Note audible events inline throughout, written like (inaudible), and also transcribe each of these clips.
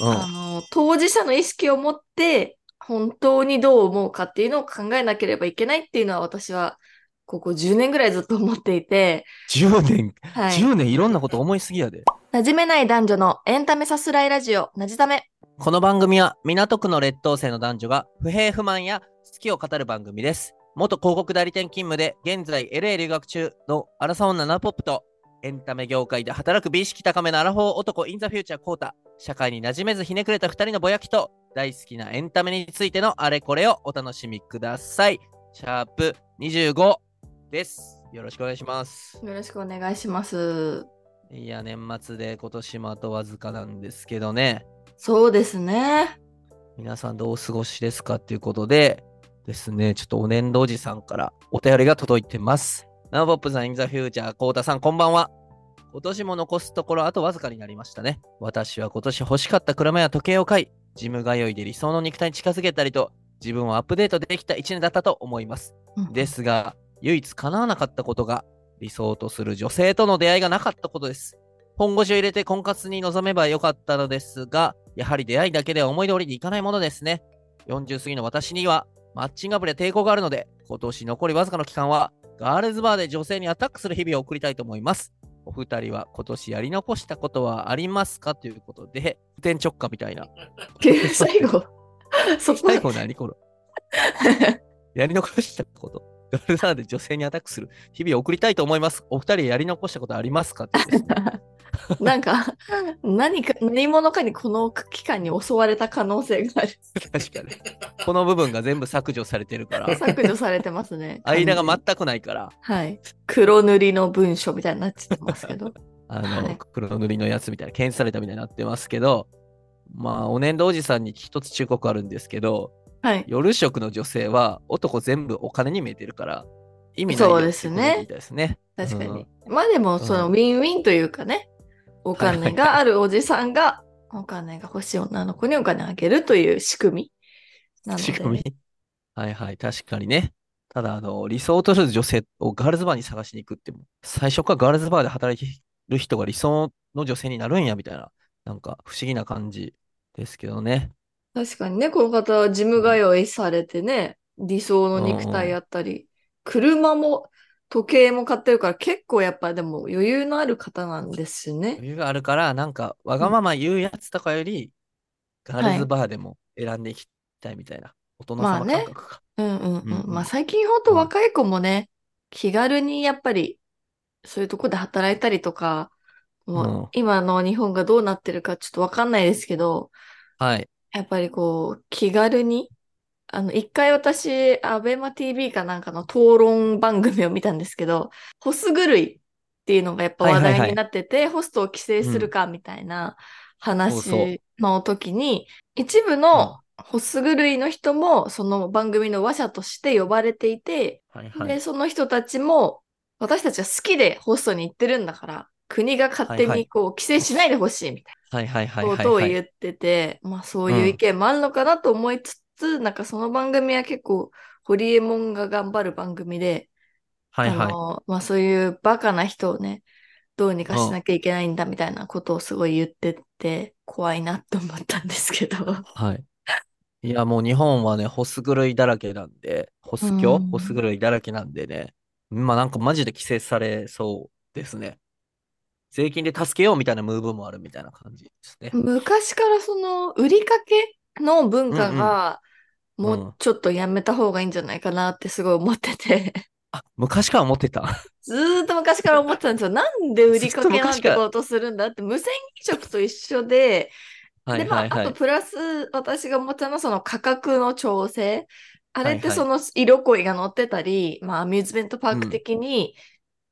うん。あの、当事者の意識を持って、本当にどう思うかっていうのを考えなければいけないっていうのは私は、ここ10年ぐらいずっと思っていて、10年、はい。10年いろんなこと思いすぎやで。馴染めない男女のエンタメさすらいラジオ、なじため。この番組は港区の劣等生の男女が不平不満や好きを語る番組です。元広告代理店勤務で現在 LA 留学中のアラサ女ナポップとエンタメ業界で働く美意識高めのアラフォー男インザフューチャーコータ。社会に馴染めずひねくれた二人のぼやきと大好きなエンタメについてのあれこれをお楽しみください。シャープ25です。よろしくお願いします。よろしくお願いします。いや、年末で今年もあとわずかなんですけどね。そうですね。皆さんどうお過ごしですかっていうことでですね、ちょっとお年度おじさんからお便りが届いてます。ナウポップさん、インザフューチャー、コウタさん、こんばんは。今年も残すところあとわずかになりましたね。私は今年欲しかった車や時計を買い、ジム通いで理想の肉体に近づけたりと、自分をアップデートできた1年だったと思います。うんですが、唯一叶わなかったことが、理想とする女性との出会いがなかったことです。本腰を入れて婚活に臨めばよかったのですが、やはり出会いだけでは思い通りにいかないものですね。40過ぎの私には、マッチングアプリで抵抗があるので、今年残りわずかの期間は、ガールズバーで女性にアタックする日々を送りたいと思います。お二人は今年やり残したことはありますか？ということで、普天直下みたいな。(laughs) 最後、(laughs) そこ。最後何これ (laughs) やり残したこと。ガールズバーで女性にアタックする。日々を送りたいと思います。お二人やり残したことありますか？ってね (laughs) なんか、何か、何者かにこの期間に襲われた可能性がある。確かに。この部分が全部削除されてるから、削除されてますね。間が完全くないから、はい。黒塗りの文書みたいになっちゃってますけど。(laughs) あの、はい黒塗りのやつみたいな、検出されたみたいになってますけど、まあ、お年度おじさんに一つ忠告あるんですけど、はい。夜食の女性は男全部お金に見えてるから、意味ないそうよですねってことみたいですね。確かに。うんまあでも、そのうんウィンウィンというかね、お金があるおじさんが、お金が欲しい女の子にお金をあげるという仕組みなので。仕組み？はいはい、確かにね。ただ、あの、理想とする女性をガールズバーに探しに行くっても、最初からガールズバーで働いてる人が理想の女性になるんや、みたいな、なんか不思議な感じですけどね。確かにね、この方はジム通いされてね、理想の肉体やったり、車も時計も買ってるから結構やっぱでも余裕のある方なんですね。余裕があるから、なんか、わがまま言うやつとかより、ガールズバーでも選んでいきたいみたいな、大人様まあね感覚か。うんうんうん。うんうんまあ最近ほんと若い子もね、気軽にやっぱりそういうとこで働いたりとか、もううん今の日本がどうなってるかちょっとわかんないですけど、はい。やっぱりこう気軽に、あの一回私、アベマ TV かなんかの討論番組を見たんですけど、ホス狂いっていうのがやっぱ話はいはいはい題になってて、ホストを規制するかみたいな話の時に、一部のホス狂いの人もその番組の話者として呼ばれていて、はいはい。で、その人たちも私たちは好きでホストに行ってるんだから、国が勝手はいはいにこう規制しないでほしいみたいな。はいはいはいはいことをはい。言ってて、まあそういう意見もあるのかなと思いつつ、なんかその番組は結構、ホリエモンが頑張る番組で、はいはい。あの、まあそういうバカな人をね、どうにかしなきゃいけないんだみたいなことをすごい言ってて、怖いなと思ったんですけど。はい。いや、もう日本はね、ホス狂いだらけなんで、ホス教うんホス狂いだらけなんでね、まあなんかマジで規制されそうですね。税金で助けようみたいなムーブもあるみたいな感じですね。昔からその売りかけの文化が、うんもうちょっとやめた方がいいんじゃないかなってすごい思ってて。あ、昔から思ってた？(laughs) ずーっと昔から思ってたんですよ。なんで売りかけなんてことするんだって、無線飲食と一緒で、はで、まあ、いはいはい。あとプラス私が思ったのはその価格の調整。あれってはいはいその色恋が乗ってたり、まあアミューズメントパーク的に、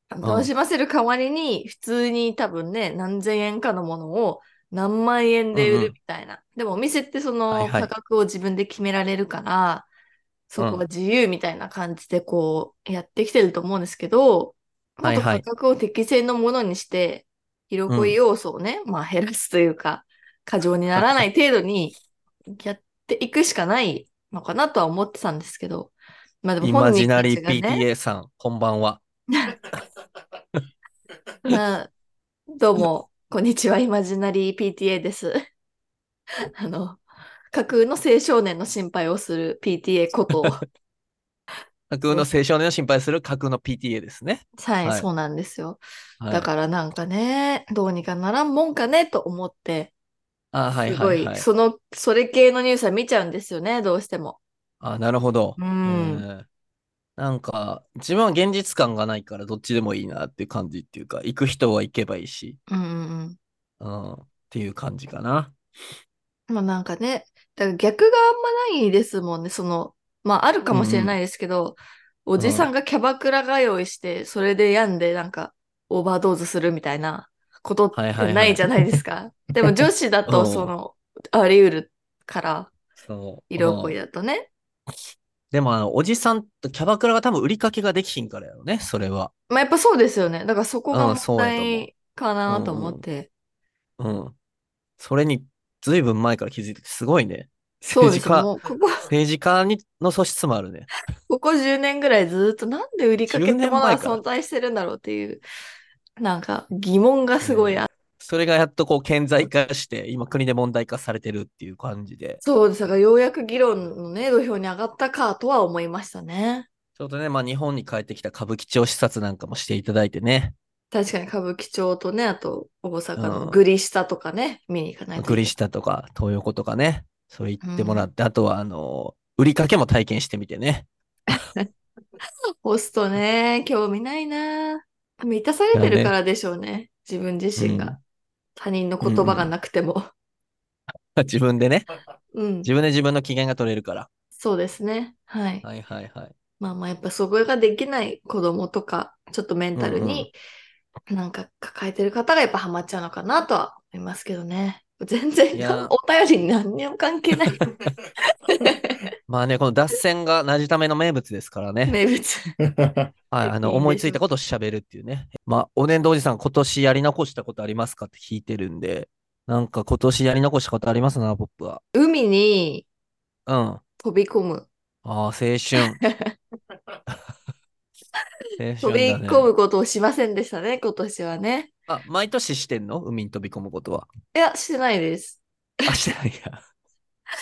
楽しませる代わりに普通に多分ね、何千円かのものを何万円で売うんうん。るみたいな。でもお店ってそはいのはい。価格を自分で決められるから、そこは自由みたいな感じでこうやってきてると思うんですけど、もっとはい。はい価格を適正のものにして、色恋要素をね、まあ減らすというか、過剰にならない程度にやっていくしかないのかなとは思ってたんですけど、まあでもイマ本人ジナリーたちがね、PTA さん、こんばんは。(laughs) などうも、こんにちは、イマジナリー PTA です。(laughs) あの、架空の青少年の心配をする PTA ことを、(laughs) 架空の青少年を心配する架空の PTA ですね。はい、はいそうなんですよ。はい、だからなんかね、どうにかならんもんかねと思って、あ、はいすごい、はいはい。その、それ系のニュースは見ちゃうんですよね、どうしても。あ、なるほど。うんえーなんか、自分は現実感がないからどっちでもいいなっていう感じっていうか、行く人は行けばいいし、うんうんうん、っていう感じかな。うん。まあなんかね、だから逆があんまないですもんね、その、まああるかもしれないですけど、おじさんがキャバクラ通いして、それで病んでなんかオーバードーズするみたいなことってはいはいはいないじゃないですか。でも女子だ (laughs) うとんその、あり得るから。色恋うんだとね。でも、あの、おじさんとキャバクラが多分売りかけができひんからやろね、それは。まあやっぱそうですよね。だからそこが問題かなと思って。うん。それに、ずいぶん前から気づいてて、すごいね。そうですよ。政治家、もうここ、政治家にの素質もあるね。(laughs) ここ10年ぐらいずっとなんで売りかけ10ってものは存在してるんだろうっていう、なんか疑問がすごいあってそれがやっとこう顕在化して、今国で問題化されてるっていう感じで。そうです。だからようやく議論のね、土俵に上がったかとは思いましたね。ちょうどね、まあ日本に帰ってきた歌舞伎町視察なんかもしていただいてね。確かに歌舞伎町とね、あと大阪うんのグリ下とかね、見に行かないと。グリ下とか東横とかね。それ行ってもらって、あとはあの、売りかけも体験してみてね。ホストね、興味ないな満たされてるからでしょうね。自分自身が。うん他人の言葉がなくても。(laughs) 自分でね。うん。自分で自分の機嫌が取れるから。そうですね。はい。はいはいはい。まあまあやっぱそこができない子供とか、ちょっとメンタルになんか抱えてる方がやっぱハマっちゃうのかなとは思いますけどね。全然お便りに何にも関係ない (laughs) まあね、この脱線がなじための名物ですからね。名物。はい、あの、思いついたことを喋るっていうね。まあ、お年度おじさん、今年やり残したことありますかって聞いてるんで、なんか今年やり残したことありますな、ポップは。海にうん。あ飛び込む。あ、青春。(laughs) 青飛び春だね込むことをしませんでしたね、今年はね。あ、毎年してんの？海に飛び込むことは。いや、してないです。あ、してないや。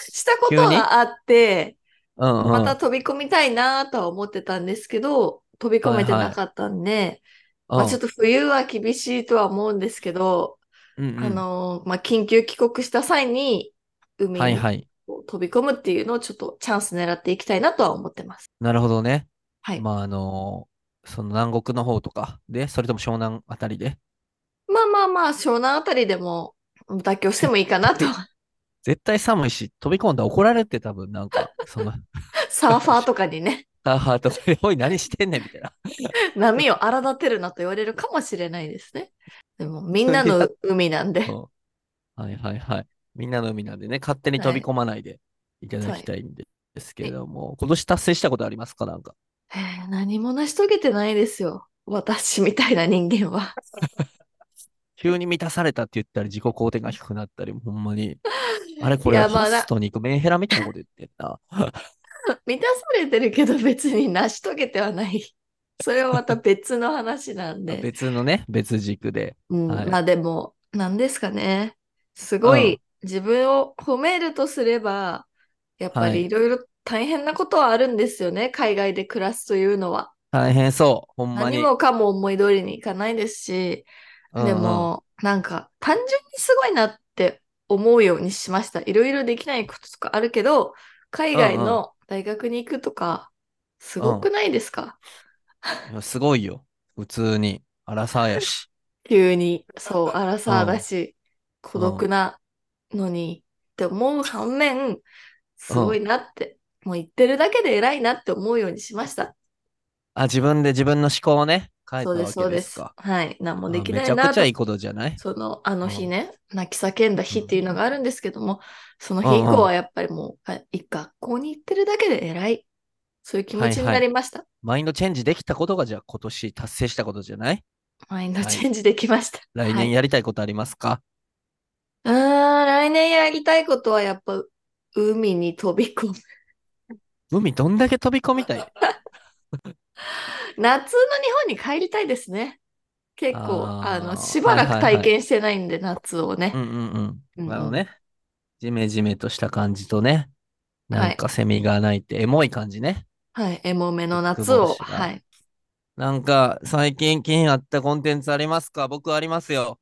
したことはあって、うんうん。また飛び込みたいなとは思ってたんですけど、飛び込めてなかったんで、うん、まあちょっと冬は厳しいとは思うんですけど、うんうんあのーまあ、緊急帰国した際に海にはいはい。飛び込むっていうのをちょっとチャンス狙っていきたいなとは思ってます。なるほどね。はい。まあ、あのその南国の方とかで、それとも湘南あたりで？まあまあまあ、湘南あたりでも妥協してもいいかなと。絶対寒いし、飛び込んだら怒られて多分なんか、その、サーファーとかにね、ハーハーとかで、おい、何してんねんみたいな。波を荒立てるなと言われるかもしれないですね。でも、みんなの海なんで。うんはいはいはい。みんなの海なんでね、勝手に飛び込まないでいただきたいんでですけれども、今年達成したことありますか？なんか。えー何も成し遂げてないですよ。私みたいな人間は。急に満たされたって言ったり、自己肯定が低くなったり、ほんまに。(laughs) あれこれ、ホストに行くメンヘラみたいなこと言ってんな。(laughs) 満たされてるけど別に成し遂げてはない。(laughs) それはまた別の話なんで。別のね、別軸で。うん、はいまあでも、何ですかね。すごい自分を褒めるとすれば、やっぱはいりいろいろ大変なことはあるんですよね。海外で暮らすというのは。大変そう、ほんまに。何もかも思い通りにいかないですし、うんうんで、も、なんか単純にすごいなって思うようにしました。いろいろできないこととかあるけど、海外の大学に行くとか、すごくないですか、いやすごいよ。普通に。アラサーやし。(laughs) 急に、そう、アラサーだし、孤独なのにって思う反面、すごいなって、もう言ってるだけで偉いなって思うようにしました。あ、自分で自分の思考をね、変えたそうです、わそうでけですすか。はい。何もあできなめちゃくちゃいいことじゃない？その、あの日ね、泣き叫んだ日っていうのがあるんですけども、その日以うんうん降はやっぱりもう、あい学校に行ってるだけで偉い。そういう気持ちになりました。マインドチェンジできたことがじゃあ今年達成したことじゃない？マインドチェンジできました。来はい年やりたいことありますか、うーん、来年やりたいことはやっぱ、海に飛び込む。海どんだけ飛び込みたい？(laughs) 夏の日本に帰りたいですね。結構、あの、しばらく体験してないんで、夏をねう。んうんうん。うんなるほどね。ジメジメとした感じとね、なんかセミが鳴いて、エモい感じね。はい。エモめの夏を。久保氏がはい。なんか、最近気になったコンテンツありますか？僕ありますよ。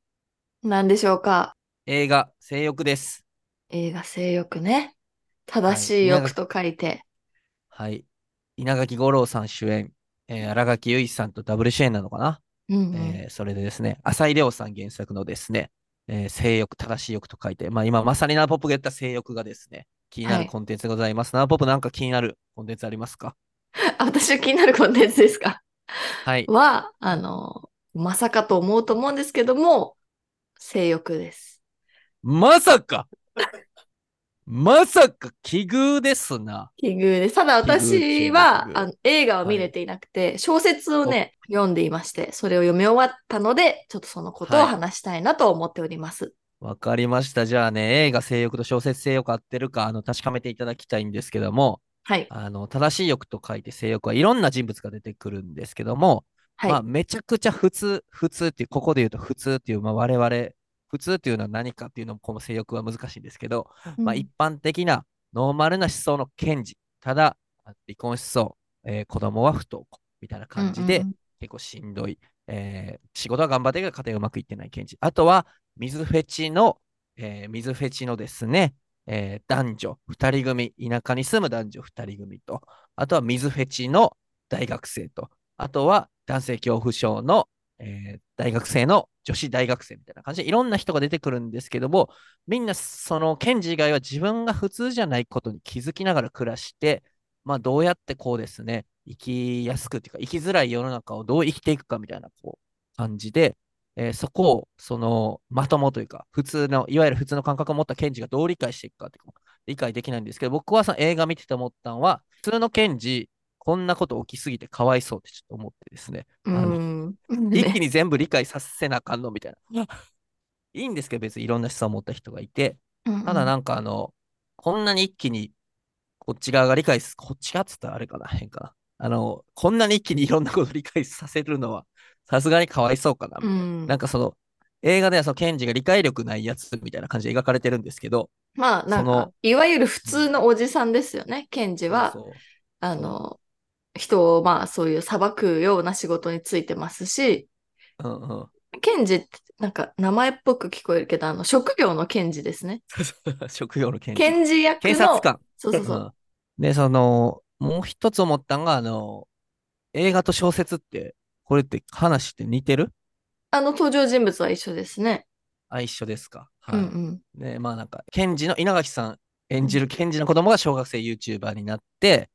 何でしょうか？映画、性欲です。映画性欲ね。正しい欲と書いて。はい。稲垣吾郎さん主演、えー、新垣結衣さんとダブル主演なのかな、うんうんえーそれでですね、浅井亮さん原作のですね、えー性欲、正しい欲と書いて、まあ今まさにナーポップが言った性欲がですね、気になはいるコンテンツでございます。ナーポップなんか気になるコンテンツありますか？あ (laughs) 私気になるコンテンツですか？はい。は、あの、まさかと思うと思うんですけども、性欲です。まさかまさか奇遇ですな。奇遇です。ただ私はあの映画を見れていなくて、小説をね、読んでいまして、それを読み終わったので、ちょっとそのことを話したいなと思っております。わかりました。じゃあね、映画性欲と小説性欲合ってるか、あの、確かめていただきたいんですけども、はい。あの、正しい欲と書いて性欲はいろんな人物が出てくるんですけども、はい。まあ、めちゃくちゃ普通、普通っていう、ここで言うと普通っていう、まあ、我々、普通っていうのは何かっていうのも、この性欲は難しいんですけど、まあ、うん一般的なノーマルな思想の検事、ただ、離婚しそう、えー子供は不登校みたいな感じで、うんうん結構しんどい、えー仕事は頑張ってるけど家庭うまくいってない検事。あとは、水フェチの、えー水フェチのですね、えー男女2人組、田舎に住む男女2人組と、あとは水フェチの大学生と、あとは男性恐怖症の、えー大学生の女子大学生みたいな感じでいろんな人が出てくるんですけども、みんなその検事以外は自分が普通じゃないことに気づきながら暮らして、まあどうやってこうですね、生きやすくっていうか、生きづらい世の中をどう生きていくかみたいなこう感じで、えーそこをそのまともというか、普通の、いわゆる普通の感覚を持った検事がどう理解していくかっていうの理解できないんですけど、僕はその映画見てて思ったのは、普通の検事、こんなこと起きすぎてかわいそうってちょっと思ってですね。一気ねに全部理解させなあかんのみたいな。いいんですけど、別にいろんな思想を持った人がいて、ただなんかあの、こんなに一気にこっち側が理解す、こっち側っつったらあれかな、変かな。あの、こんなに一気にいろんなことを理解させるのは、さすがにかわいそうかな。うんなんかその、映画ではその、ケンジが理解力ないやつみたいな感じで描かれてるんですけど、まあなんかいわゆる普通のおじさんですよね。ケンジは、そうそうあの、人をまあそういう裁くような仕事についてますし、うんうん。ケンジってなんか名前っぽく聞こえるけど、あの、職業のケンジですね。(laughs) 職業の検事。検事役の、警察官。そうそうそう。うんで、その、もう一つ思ったのが、あの、映画と小説って、これって話って似てる？あの登場人物は一緒ですね。あ、一緒ですか。はい。うんうん。で、まあなんか、検事の稲垣さん演じる検事の子供が小学生 YouTuber になって、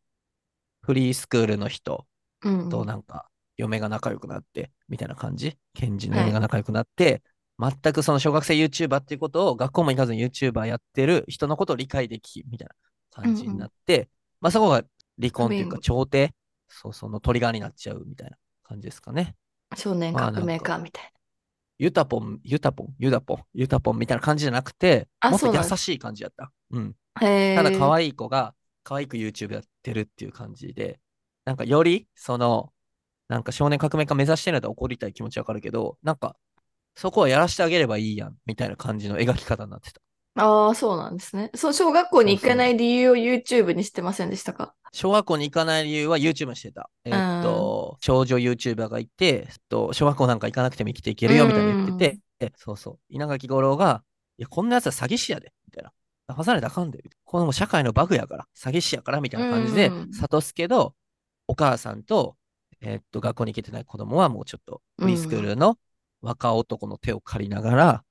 フリースクールの人うんうんとなんか、嫁が仲良くなって、みたいな感じ？検事の嫁が仲良くなって、全くその小学生 YouTuber っていうことを学校も行かずに YouTuber やってる人のことを理解でき、みたいな感じになって、まあそこが離婚っていうか、調停、そう、そのトリガーになっちゃうみたいな感じですかね。少年革命家みたいユタポン、ユタポン、ユダポン、ユタポンみたいな感じじゃなくて、あもっと優しい感じやった。うん。ただ可愛い子が可愛く YouTube やってるっていう感じで、なんかより、その、なんか少年革命家目指してるんだったら怒りたい気持ちわかるけど、なんか、そこはやらしてあげればいいやん、みたいな感じの描き方になってた。ああ、そうなんですね。そう、小学校に行けない理由を YouTube にしてませんでしたか？小学校に行かない理由は YouTube にしてた。えっと、少女 YouTuber がいて、えっと、小学校なんか行かなくても生きていけるよ、みたいな言ってて、えそうそう。稲垣吾郎が、いや、こんなやつは詐欺師やで、みたいな。騙されたらあかんで。この社会のバグやから、詐欺師やから、みたいな感じでうん、諭すけど、お母さんと、えっと、学校に行けてない子供はもうちょっと、フリースクールの若男の手を借りながら、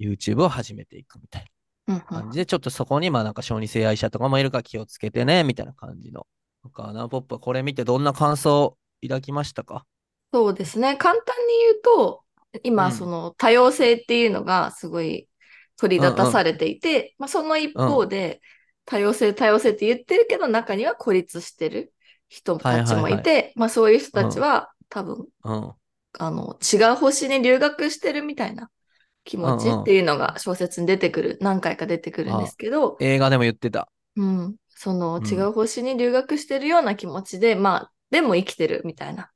YouTube を始めていくみたいなん感じで、ちょっとそこに、まあなんか小児性愛者とかもいるから気をつけてね、みたいな感じの。なんか、ナーポップはこれ見てどんな感想を抱きましたか？そうですね。簡単に言うと、今、うん。その多様性っていうのがすごい取り立たされていて、まあ、その一方で、多様性、多様性って言ってるけど、中には孤立してる人たちもいて、はいはいまあそういう人たちは、多分、うん。あの、違う星に留学してるみたいな気持ちうんうんっていうのが小説に出てくる、何回か出てくるんですけど、映画でも言ってた。うん、そのうん違う星に留学してるような気持ちで、まあ、でも生きてるみたいな。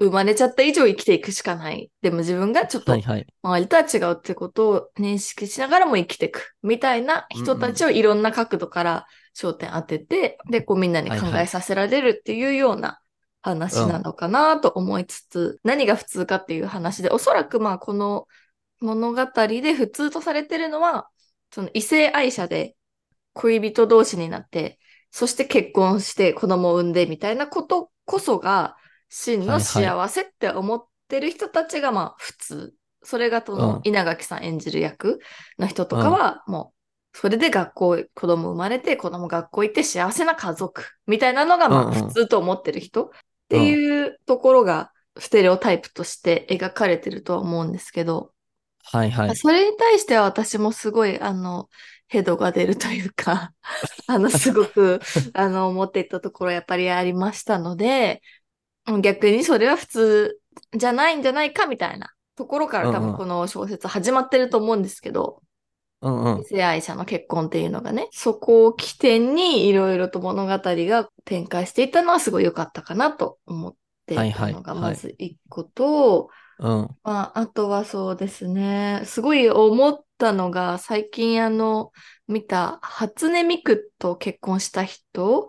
生まれちゃった以上生きていくしかない。でも自分がちょっとはいはい。周りとは違うってことを認識しながらも生きていくみたいな人たちをいろんな角度から焦点当てて、で、こうみんなに考はいはいえさせられるっていうような話なのかなと思いつつ、何が普通かっていう話で、おそらくまあこの物語で普通とされてるのは、その異性愛者で恋人同士になって、そして結婚して子供を産んでみたいなことこそが真の幸せって思ってる人たちがまあ普通。それがそうん。の稲垣さん演じる役の人とかはもうそれで学校、子供生まれて子供学校行って幸せな家族みたいなのがまあ普通と思ってる人。っていうところがステレオタイプとして描かれてるとは思うんですけど、はいはい。それに対しては私もすごい、あの、ヘドが出るというか、(laughs) あの、すごく、あの、思っていたところやっぱりありましたので、逆にそれは普通じゃないんじゃないかみたいなところから多分この小説始まってると思うんですけど、うんうん異。性愛者の結婚っていうのがね、そこを起点にいろいろと物語が展開していったのはすごい良かったかなと思っていたのがまず一個と、うん。まあ、あとはそうですね。すごい思ったのが、最近あの、見た、初音ミクと結婚した人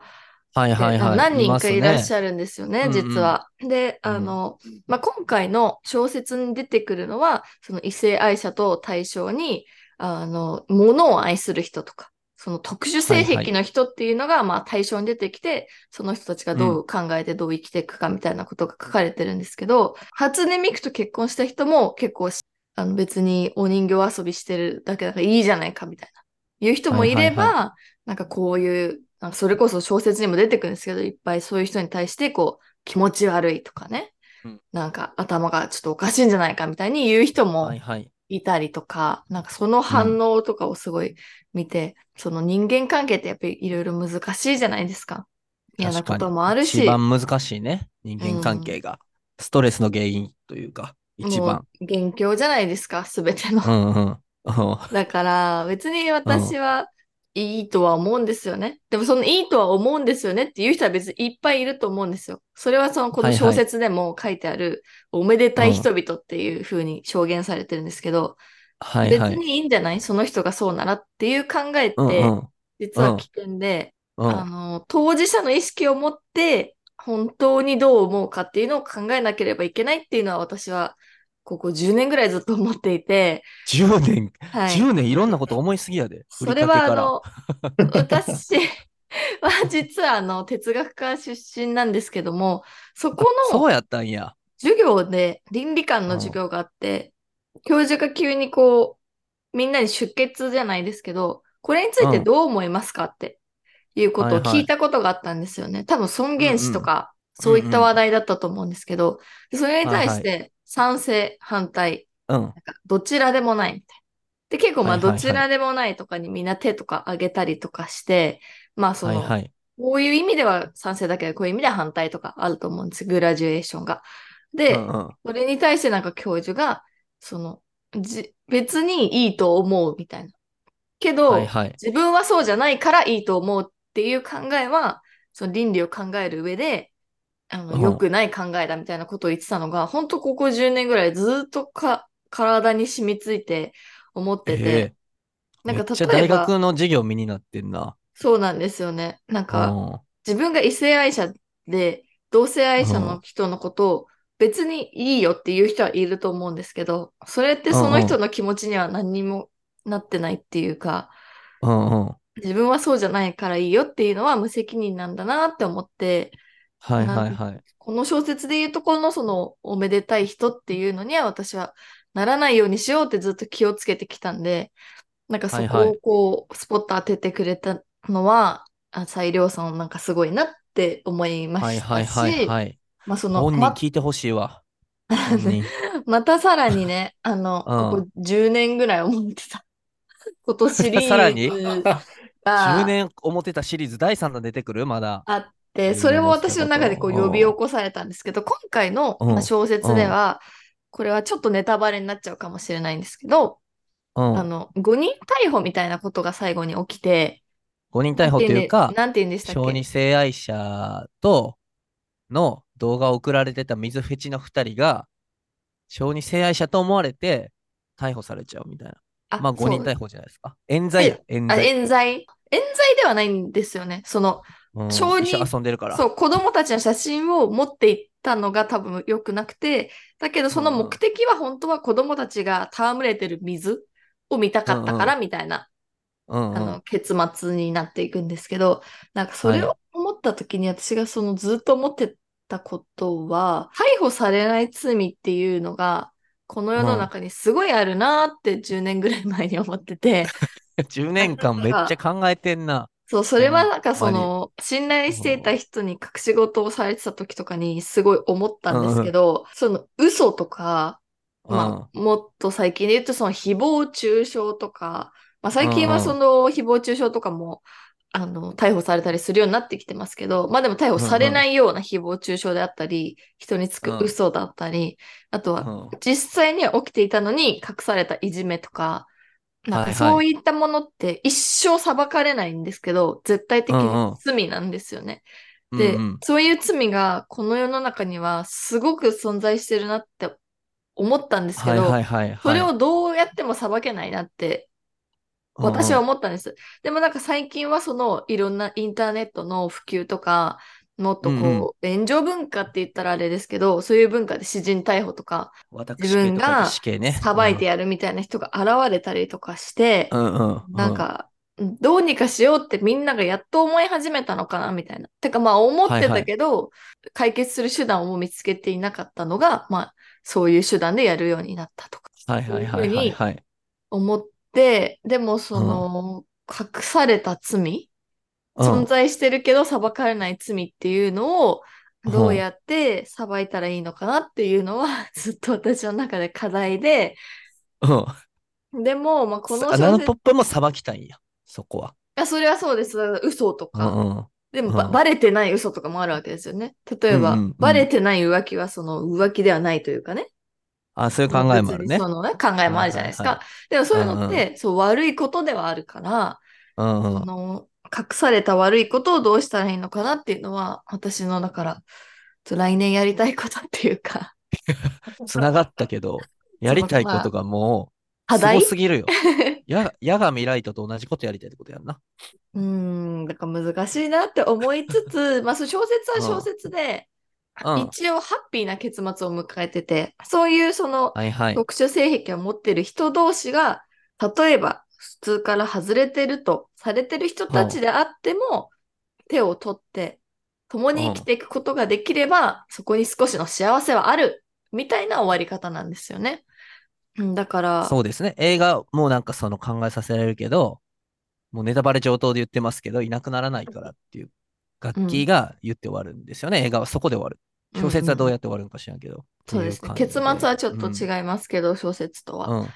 はいはいはい。あ何人かいらっしゃゃるんですよね、うんうん実は。で、うんあの、まあ、今回の小説に出てくるのは、その異性愛者と対象に、あの、物を愛する人とか、その特殊性癖の人っていうのが、まあ対象に出てきて、その人たちがどう考えてどう生きていくかみたいなことが書かれてるんですけど、初音ミクと結婚した人も結構しあの別にお人形遊びしてるだけだからいいじゃないかみたいな。いう人もいれば、はいはいなんかこういう、なんかそれこそ小説にも出てくるんですけど、いっぱいそういう人に対してこう気持ち悪いとかね、うんなんか頭がちょっとおかしいんじゃないかみたいに言う人もはいはい。いたりとか、なんかその反応とかをすごい見て、その人間関係ってやっぱりいろいろ難しいじゃないですか。嫌なこともあるし、一番難しいね。人間関係が。ストレスの原因というか、一番。元凶じゃないですか、すべての。うんうん。うんだから別に私はいいとは思うんですよね。でもそのいいとは思うんですよねっていう人は別にいっぱいいると思うんですよ。それはそのこの小説でも書いてある、おめでたい人々っていう風に証言されてるんですけど、はいはい。別にいいんじゃない？その人がそうならっていう考えって、うんうん。実は起点で、うんあの、当事者の意識を持って、本当にどう思うかっていうのを考えなければいけないっていうのは私は、ここ10年ぐらいずっと思っていて、10年、はい。10年いろんなこと思いすぎやで。それはあの、私 (laughs) は実はあの、哲学科出身なんですけども、そこのそうやったんや。授業で倫理観の授業があって、教授が急にこう、みんなに出血じゃないですけど、これについてどう思いますかっていうことをはいはい聞いたことがあったんですよね。多分尊厳死とか、そういった話題だったと思うんですけど、でそれに対して賛成、反対、うん。なんかどちらでもないみたいな。で、結構まあどちらでもないとかにみんな手とか挙げたりとかして、まあその、はいはい。こういう意味では賛成だけど、こういう意味では反対とかあると思うんですグラジュエーションが。で、うんうんそれに対してなんか教授が、その、じ、別にいいと思うみたいな。けど、はいはい。自分はそうじゃないからいいと思うっていう考えは、その倫理を考える上で、あの、うん良くない考えだみたいなことを言ってたのが、本当ここ10年ぐらいずっとか、体に染みついて思ってて、ええなんか例えば、学の授業身になってんな。そうなんですよね。なんか、うん自分が異性愛者で、同性愛者の人のことを別にいいよっていう人はいると思うんですけど、それってその人の気持ちには何にもなってないっていうか、うんうん。自分はそうじゃないからいいよっていうのは無責任なんだなって思って、はいはいはい。この小説でいうところのそのおめでたい人っていうのには私はならないようにしようってずっと気をつけてきたんで、なんかそこをこうスポット当ててくれたのは、あ裁量さんなんかすごいなって思いまはいしたはいはいし、はい。まあその、本人ま聞いてほしいわ。(laughs) またさらにね、あの、うんここ10年ぐらい思ってた。(laughs) ことシリーズ (laughs) さらに？が10年思ってたシリーズ第3弾出てくる？まだ。あっそれもね私の中でこううん呼び起こされたんですけど、今回の小説では、これはちょっとネタバレになっちゃうかもしれないんですけど、うん。あの、誤認逮捕みたいなことが最後に起きて、5人逮捕というか、なんて言うんでしたっけ？小児性愛者との動画を送られてた水フェチの2人が、小児性愛者と思われて逮捕されちゃうみたいな。あまあ5人逮捕じゃないですか。冤罪や、冤あ、罪。冤罪？冤罪ではないんですよね。その、うん。小児遊んでるから。そう、子供たちの写真を持っていったのが多分良くなくて、だけどその目的は本当は子供たちが戯れてる水を見たかったからみたいな、うんうん。あの、結末になっていくんですけど、なんかそれを思った時に私がそのずっと思ってたことは、逮捕されない罪っていうのが、この世の中にすごいあるなーって10年ぐらい前に思ってて、(laughs) 10年間めっちゃ考えてんな。そう、それはなんかその、信頼していた人に隠し事をされてた時とかにすごい思ったんですけど、その嘘とか、まあ、もっと最近で言うとその誹謗中傷とか、まあ最近はその誹謗中傷とかも、あの、逮捕されたりするようになってきてますけど、まあでも逮捕されないような誹謗中傷であったり、人につく嘘だったり、あとはうん。実際には起きていたのに隠されたいじめとか、なんかそういったものって一生裁かれないんですけど、絶対的うんうんに罪なんですよね。うんで、うんそういう罪がこの世の中にはすごく存在してるなって思ったんですけど。それをどうやっても裁けないなって私は思ったんです。でもなんか最近はそのいろんなインターネットの普及とか、もっとこう、うんうん炎上文化って言ったらあれですけど、そういう文化で私人逮捕とか、私自分が死刑ね。裁いてやるみたいな人が現れたりとかして、うんうんうん。なんか、どうにかしようってみんながやっと思い始めたのかなみたいな。てかまあ思ってたけど、解決する手段を見つけていなかったのが、まあそういう手段でやるようになったとかはいはいはいはいはい。思って、でもその、隠された罪、うん存在してるけど裁かれない罪っていうのをどうやって裁いたらいいのかなっていうのは (laughs) ずっと私の中で課題で、うん。でも、まあ、このあナノ小説ポップも裁きたいんや。そこは。あそれはそうです。嘘とうか。んうん。でもば、うんバレてない嘘とかもあるわけですよね。例えば、うんうんうんバレてない浮気はその浮気ではないというかね。あ、そういう考えもあるね。そのね、考えもあるじゃないですか。はいはでもそういうのって、うそう悪いことではあるから、うんうんあ。の、隠された悪いことをどうしたらいいのかなっていうのは、私のだから、来年やりたいことっていうか、(laughs) つながったけど、やりたいことがもう、すごすぎるよ。や、やが未来とと同じことやりたいってことやんな。うーん、だから難しいなって思いつつ、(laughs) まあ、小説は小説で、うん。一応ハッピーな結末を迎えてて、そういうそのはいはい。特殊性癖を持ってる人同士が、例えば普通から外れてるとされてる人たちであっても、手を取って共に生きていくことができれば、そこに少しの幸せはある、みたいな終わり方なんですよね。うんだから、そうですね。映画もなんかその考えさせられるけど、もうネタバレ上等で言ってますけど、いなくならないからっていう、楽器が言って終わるんですよね。映画はそこで終わる。小説はどうやって終わるのか知らんけど。そうですね。結末はちょっと違いますけど、小説とは。うん。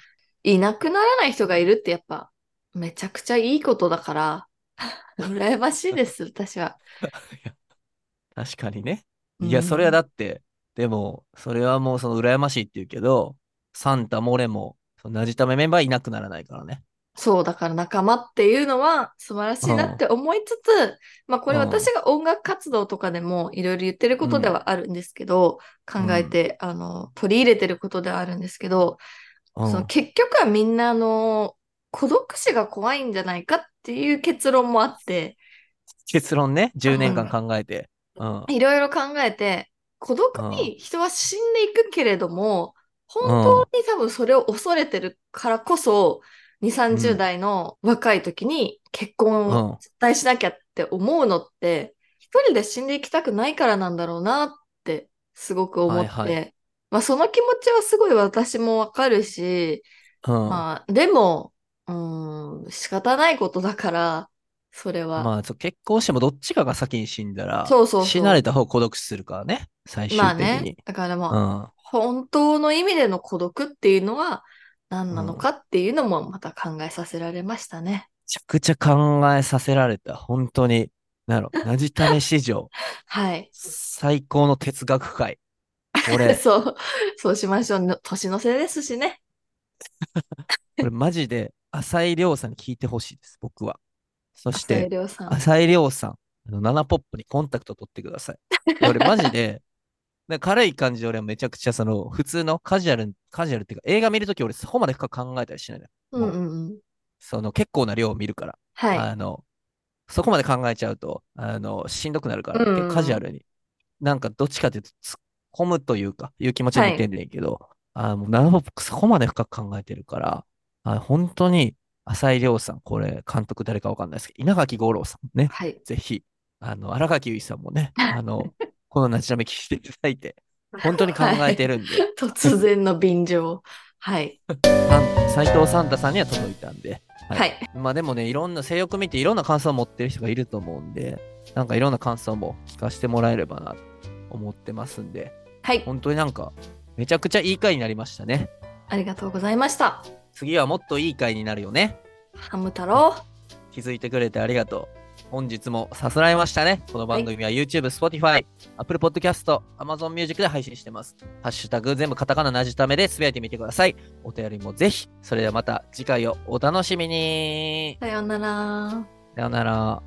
うんいなくならない人がいるってやっぱ、めちゃくちゃいいことだから、(laughs) 羨ましいです、私は。(laughs) 確かにね。いや、それはだだって、でも、それはもうその羨ましいって言うけど、サンタも俺も、そのなじためメンバーいなくならないからね。そう、だから仲間っていうのは素晴らしいなって思いつつ、まあこれうん私が音楽活動とかでもいろいろ言ってることではあるんですけど、考えて、あの、取り入れてることではあるんですけど、うん。その結局はみんなあの、孤独死が怖いんじゃないかっていう結論もあって、結論ね、10年間考えて。うん。いろいろ考えて、孤独に人は死んでいくけれども、本当に多分それを恐れてるからこそ、2、30代の若い時に結婚うん。を絶対しなきゃって思うのって、一人で死んでいきたくないからなんだろうなってすごく思って、はいはまあその気持ちはすごい私もわかるし、うん。まあでも、うーん、仕方ないことだから、それは。まあ、結婚してもどっちかが先に死んだら、そうそう死なれた方孤独死するからね、最終まあ的に。ね。だからまあ、うん。本当の意味での孤独っていうのは何なのかっていうのもまた考えさせられましたね。めちゃくちゃ考えさせられた。本当に。なんやろ、なじため史上、(laughs) はい。最高の哲学会。これ、(laughs) そう、そうしましょう。の年の瀬ですしね。(laughs) これマジで、浅井亮さんに聞いてほしいです、僕は。そして、亮さん。浅井亮さん、あの、ナナポップにコンタクト取ってください。俺マジで、(laughs) で軽い感じで俺はめちゃくちゃその普通のカジュアル、カジュアルっていうか映画見るとき俺そこまで深く考えたりしないのよ。うんうんうん。その結構な量を見るから。はい。あの、そこまで考えちゃうと、あの、しんどくなるから、うんうんカジュアルに。なんかどっちかというと突っ込むというか、いう気持ちで見てんねんけど、あもうなるほど、そこまで深く考えてるから、あ本当に、浅井亮さん、これ、監督誰かわかんないですけど、稲垣吾郎さんね、はい。ぜひ、あの、荒垣結衣さんもね、(laughs) あの、このなちなみ聞いていただいて、本当に考えてるんで、(laughs) 突然の便乗。はい。斎藤サンタさんには届いたんで、はい。まあでもね、いろんな性欲見ていろんな感想を持ってる人がいると思うんで、なんかいろんな感想も聞かせてもらえればなと思ってますんで、はい。本当になんかめちゃくちゃいい回になりましたね。ありがとうございました。次はもっといい回になるよね。ハム太郎。気づいてくれてありがとう。本日もさすらいましたね。この番組は YouTube、Spotify、Apple Podcast、Amazon Music で配信してます。ハッシュタグ全部カタカナなじためでつぶやいてみてください。お便りもぜひ。それではまた次回をお楽しみに。さようなら。さようなら。